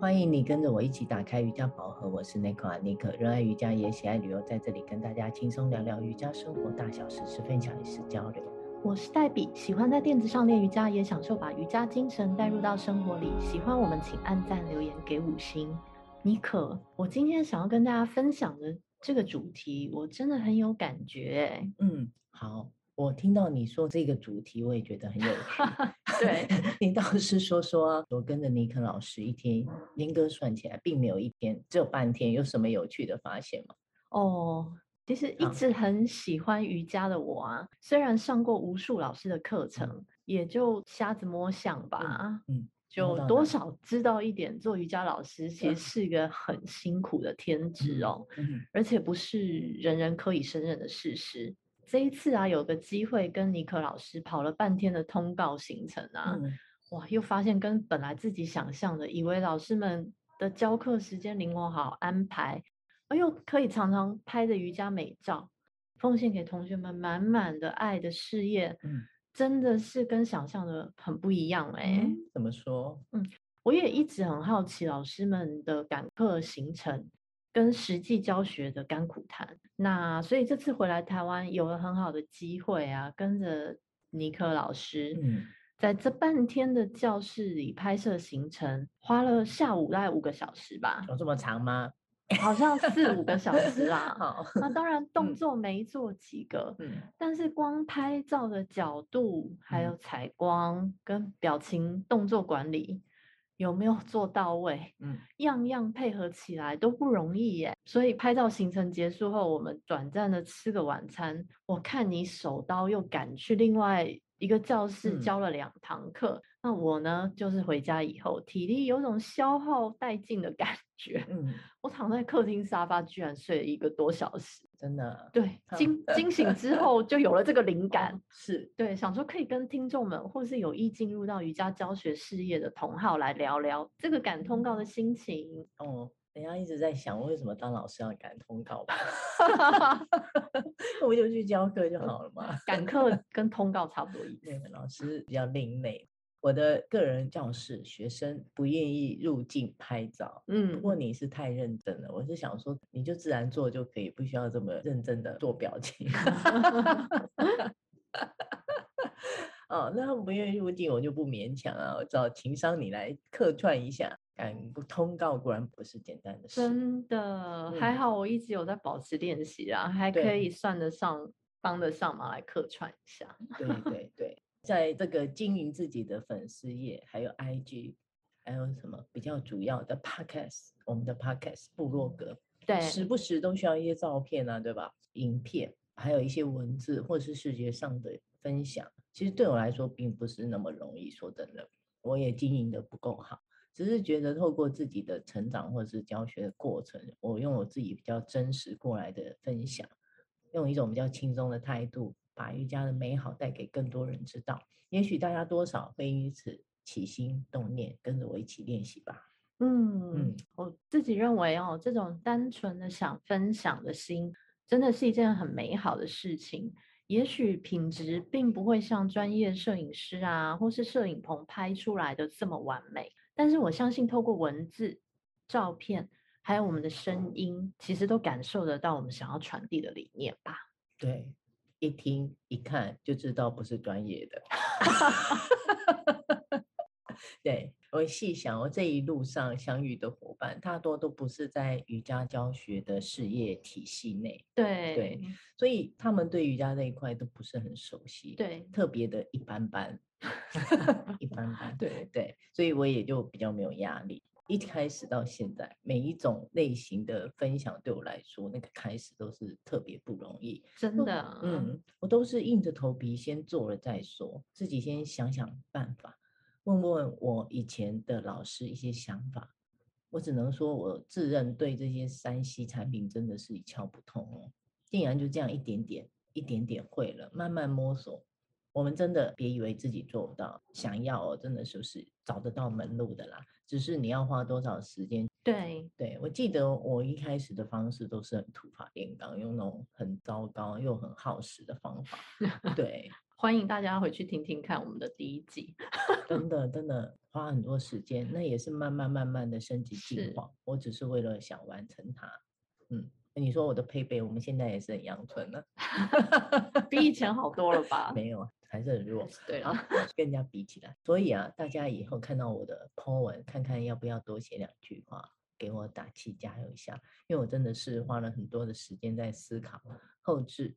欢迎你跟着我一起打开瑜伽宝盒，我是 Nico 阿尼克，热爱瑜伽也喜爱旅游，在这里跟大家轻松聊聊瑜伽生活大小事，是分享也是交流。我是黛比，喜欢在垫子上练瑜伽，也享受把瑜伽精神带入到生活里。喜欢我们请按赞留言给五星。尼可，我今天想要跟大家分享的这个主题，我真的很有感觉。嗯，好。我听到你说这个主题，我也觉得很有趣。对，你倒是说说，我跟着尼克老师一天，严格算起来，并没有一天，只有半天，有什么有趣的发现吗？哦，其实一直很喜欢瑜伽的我啊，虽然上过无数老师的课程，嗯、也就瞎子摸象吧，嗯，就多少知道一点，做瑜伽老师其实是一个很辛苦的天职哦，嗯、而且不是人人可以胜任的事实。这一次啊，有个机会跟尼克老师跑了半天的通告行程啊，嗯、哇，又发现跟本来自己想象的，以为老师们的教课时间灵活好安排，而又可以常常拍的瑜伽美照，奉献给同学们满满的爱的事业，嗯、真的是跟想象的很不一样哎、欸嗯。怎么说？嗯，我也一直很好奇老师们的赶课行程。跟实际教学的甘苦谈，那所以这次回来台湾有了很好的机会啊，跟着尼克老师，嗯，在这半天的教室里拍摄行程，花了下午大概五个小时吧。有这么长吗？好像四五个小时啦。好，那当然动作没做几个，嗯，但是光拍照的角度，还有采光跟表情动作管理。有没有做到位？嗯，样样配合起来都不容易耶。所以拍照行程结束后，我们短暂的吃个晚餐。我看你手刀又赶去另外一个教室教了两堂课，嗯、那我呢，就是回家以后体力有种消耗殆尽的感觉。嗯，我躺在客厅沙发，居然睡了一个多小时，真的。对，惊惊醒之 后就有了这个灵感，哦、是对，想说可以跟听众们，或是有意进入到瑜伽教学事业的同好来聊聊这个赶通告的心情。哦。人家一直在想，为什么当老师要赶通告吧？我就去教课就好了嘛。赶课跟通告差不多意思。对，老师比较另类。我的个人教室学生不愿意入镜拍照。嗯，不过你是太认真了。我是想说，你就自然做就可以，不需要这么认真的做表情。哦，那他们不愿意入镜，我就不勉强啊。我找情商你来客串一下。敢通告果然不是简单的事，真的还好，我一直有在保持练习啊，嗯、还可以算得上帮得上忙来客串一下。对对对，在这个经营自己的粉丝页，还有 IG，还有什么比较主要的 Podcast，我们的 Podcast 部落格，对，时不时都需要一些照片啊，对吧？影片，还有一些文字或者是视觉上的分享，其实对我来说并不是那么容易。说真的，我也经营的不够好。只是觉得透过自己的成长或者是教学的过程，我用我自己比较真实过来的分享，用一种比较轻松的态度，把瑜伽的美好带给更多人知道。也许大家多少会因此起心动念，跟着我一起练习吧。嗯嗯，我自己认为哦，这种单纯的想分享的心，真的是一件很美好的事情。也许品质并不会像专业摄影师啊，或是摄影棚拍出来的这么完美。但是我相信，透过文字、照片，还有我们的声音，其实都感受得到我们想要传递的理念吧？对，一听一看就知道不是专业的。对，我细想，我这一路上相遇的伙伴，大多都不是在瑜伽教学的事业体系内。对对，所以他们对瑜伽这一块都不是很熟悉。对，特别的一般般。一般般，对对，所以我也就比较没有压力。一开始到现在，每一种类型的分享对我来说，那个开始都是特别不容易，真的。嗯，我都是硬着头皮先做了再说，自己先想想办法，问问我以前的老师一些想法。我只能说，我自认对这些山西产品真的是一窍不通哦，竟然就这样一点点、一点点会了，慢慢摸索。我们真的别以为自己做不到，想要真的就是找得到门路的啦。只是你要花多少时间。对对，我记得我一开始的方式都是很土法炼钢，用那种很糟糕又很耗时的方法。对，欢迎大家回去听听看我们的第一集，真的真的花很多时间，那也是慢慢慢慢的升级进化。我只是为了想完成它。嗯，你说我的配备，我们现在也是很阳春了，比以前好多了吧？没有，还是很弱。对啊，跟人家比起来，所以啊，大家以后看到我的 po 文，看看要不要多写两句话，给我打气加油一下，因为我真的是花了很多的时间在思考后置。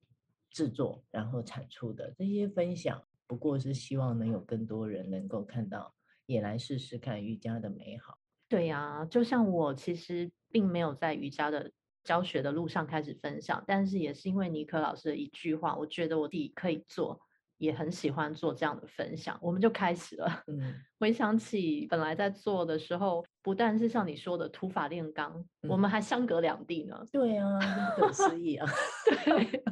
制作然后产出的这些分享，不过是希望能有更多人能够看到，也来试试看瑜伽的美好。对呀，就像我其实并没有在瑜伽的教学的路上开始分享，但是也是因为尼克老师的一句话，我觉得我自己可以做。也很喜欢做这样的分享，我们就开始了。嗯，回想起本来在做的时候，不但是像你说的土法炼钢，嗯、我们还相隔两地呢。对啊，不可思议啊！对，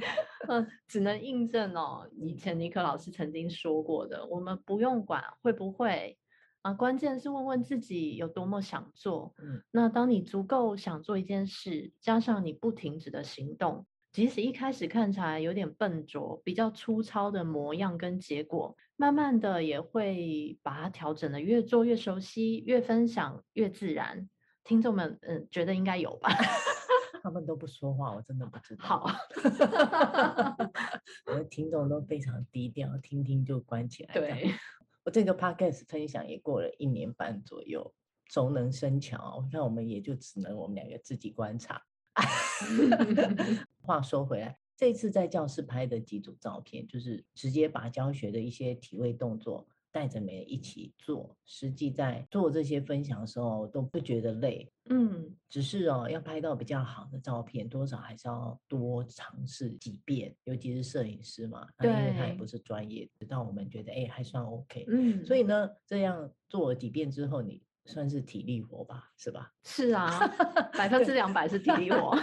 呃，只能印证哦，以前尼克老师曾经说过的，我们不用管会不会啊，关键是问问自己有多么想做。嗯，那当你足够想做一件事，加上你不停止的行动。即使一开始看起来有点笨拙、比较粗糙的模样跟结果，慢慢的也会把它调整的越做越熟悉，越分享越自然。听众们，嗯，觉得应该有吧？他们都不说话，我真的不知道。好，我的听众都非常低调，听听就关起来。对，我这个 podcast 分享也过了一年半左右，熟能生巧。我看我们也就只能我们两个自己观察。话说回来，这次在教室拍的几组照片，就是直接把教学的一些体位动作带着每人一起做。实际在做这些分享的时候，都不觉得累。嗯，只是哦，要拍到比较好的照片，多少还是要多尝试几遍。尤其是摄影师嘛，对，因为他也不是专业，直到我们觉得哎还算 OK。嗯，所以呢，这样做了几遍之后，你。算是体力活吧，是吧？是啊，百分之两百是体力活。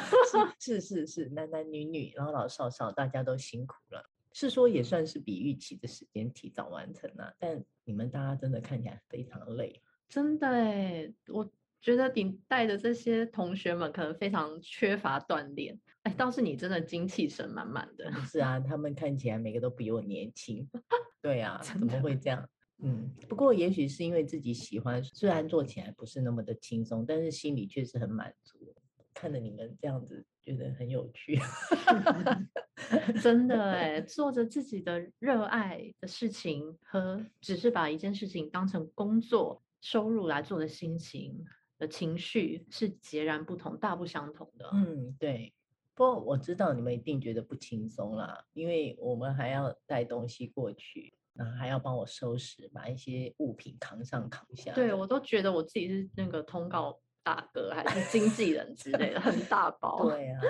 是是是是，男男女女、老老少少，大家都辛苦了。是说也算是比预期的时间提早完成了，但你们大家真的看起来非常累。真的哎，我觉得你带的这些同学们可能非常缺乏锻炼。哎，倒是你真的精气神满满的。是啊，他们看起来每个都比我年轻。对啊，怎么会这样？嗯，不过也许是因为自己喜欢，虽然做起来不是那么的轻松，但是心里确实很满足。看着你们这样子，觉得很有趣。真的哎，做着自己的热爱的事情，和只是把一件事情当成工作收入来做的心情的情绪是截然不同、大不相同的。嗯，对。不过我知道你们一定觉得不轻松啦，因为我们还要带东西过去。然后还要帮我收拾，把一些物品扛上扛下。对，我都觉得我自己是那个通告大哥，还是经纪人之类的，很大包。对啊，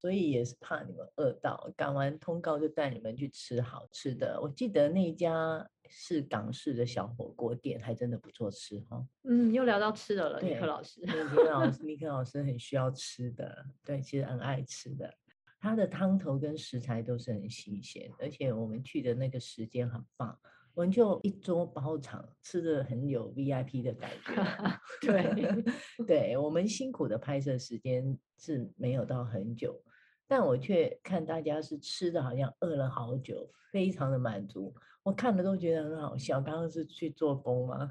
所以也是怕你们饿到，赶完通告就带你们去吃好吃的。我记得那家是港式的小火锅店，还真的不错吃哈。嗯，又聊到吃的了，尼克老师。尼克老师，尼克老师很需要吃的，对，其实很爱吃的。它的汤头跟食材都是很新鲜，而且我们去的那个时间很棒，我们就一桌包场，吃的很有 VIP 的感觉。对，对我们辛苦的拍摄时间是没有到很久，但我却看大家是吃的好像饿了好久，非常的满足，我看了都觉得很好笑。刚刚是去做工吗？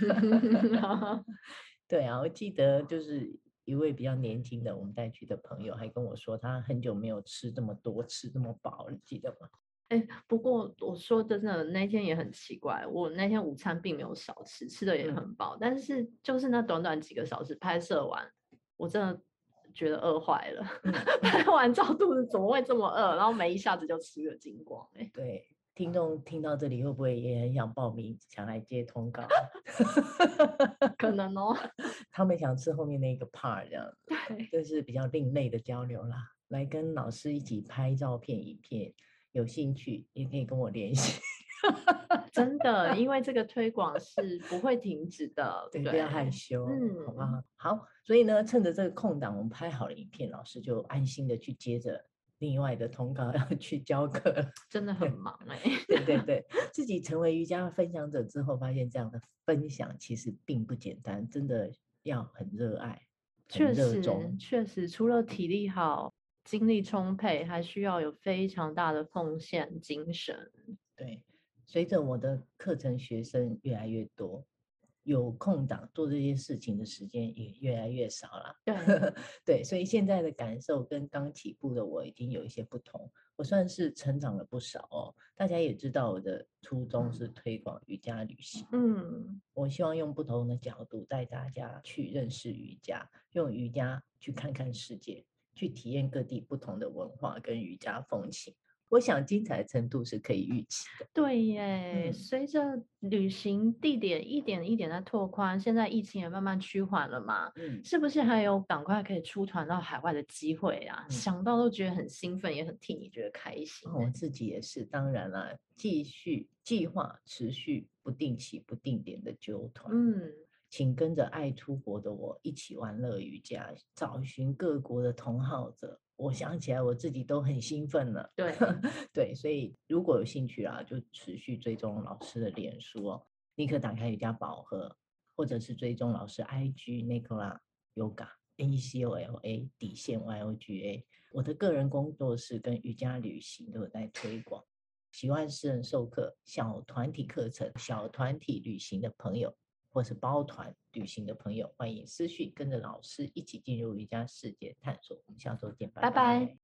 对啊，我记得就是。一位比较年轻的我们带去的朋友还跟我说，他很久没有吃这么多，吃这么饱，你记得吗？哎，不过我说真的，那天也很奇怪，我那天午餐并没有少吃，吃的也很饱，嗯、但是就是那短短几个小时拍摄完，我真的觉得饿坏了。嗯、拍完照肚子怎么会这么饿？然后没一下子就吃个精光。哎，对。听众听到这里会不会也很想报名，想来接通告？可能哦，他们想吃后面那个 part，这样，对，就是比较另类的交流啦。来跟老师一起拍照片、影片，有兴趣也可以跟我联系。真的，因为这个推广是不会停止的，对，不要害羞，嗯，好不好？好，所以呢，趁着这个空档，我们拍好了影片，老师就安心的去接着。另外的通告 要去教课，真的很忙哎。对对对，自己成为瑜伽分享者之后，发现这样的分享其实并不简单，真的要很热爱。确实，确实，除了体力好、精力充沛，还需要有非常大的奉献精神。对，随着我的课程学生越来越多。有空档做这些事情的时间也越来越少了。对，对，所以现在的感受跟刚起步的我已经有一些不同。我算是成长了不少哦。大家也知道我的初衷是推广瑜伽旅行。嗯，我希望用不同的角度带大家去认识瑜伽，用瑜伽去看看世界，去体验各地不同的文化跟瑜伽风情。我想精彩程度是可以预期的。对耶，嗯、随着旅行地点一点一点在拓宽，现在疫情也慢慢趋缓了嘛，嗯，是不是还有赶快可以出团到海外的机会啊？嗯、想到都觉得很兴奋，也很替你觉得开心。我自己也是，当然了，继续计划持续不定期不定点的纠团。嗯，请跟着爱出国的我一起玩乐瑜伽，找寻各国的同好者。我想起来，我自己都很兴奋了。对 对，所以如果有兴趣啊，就持续追踪老师的脸书哦。立刻打开瑜伽宝盒，或者是追踪老师 IG Nicola Yoga N E C O L A 底线 Y O G A。我的个人工作室跟瑜伽旅行都有在推广。喜欢私人授课、小团体课程、小团体旅行的朋友，或是包团旅行的朋友，欢迎私讯跟着老师一起进入瑜伽世界探索。我们下周见，拜拜。拜拜。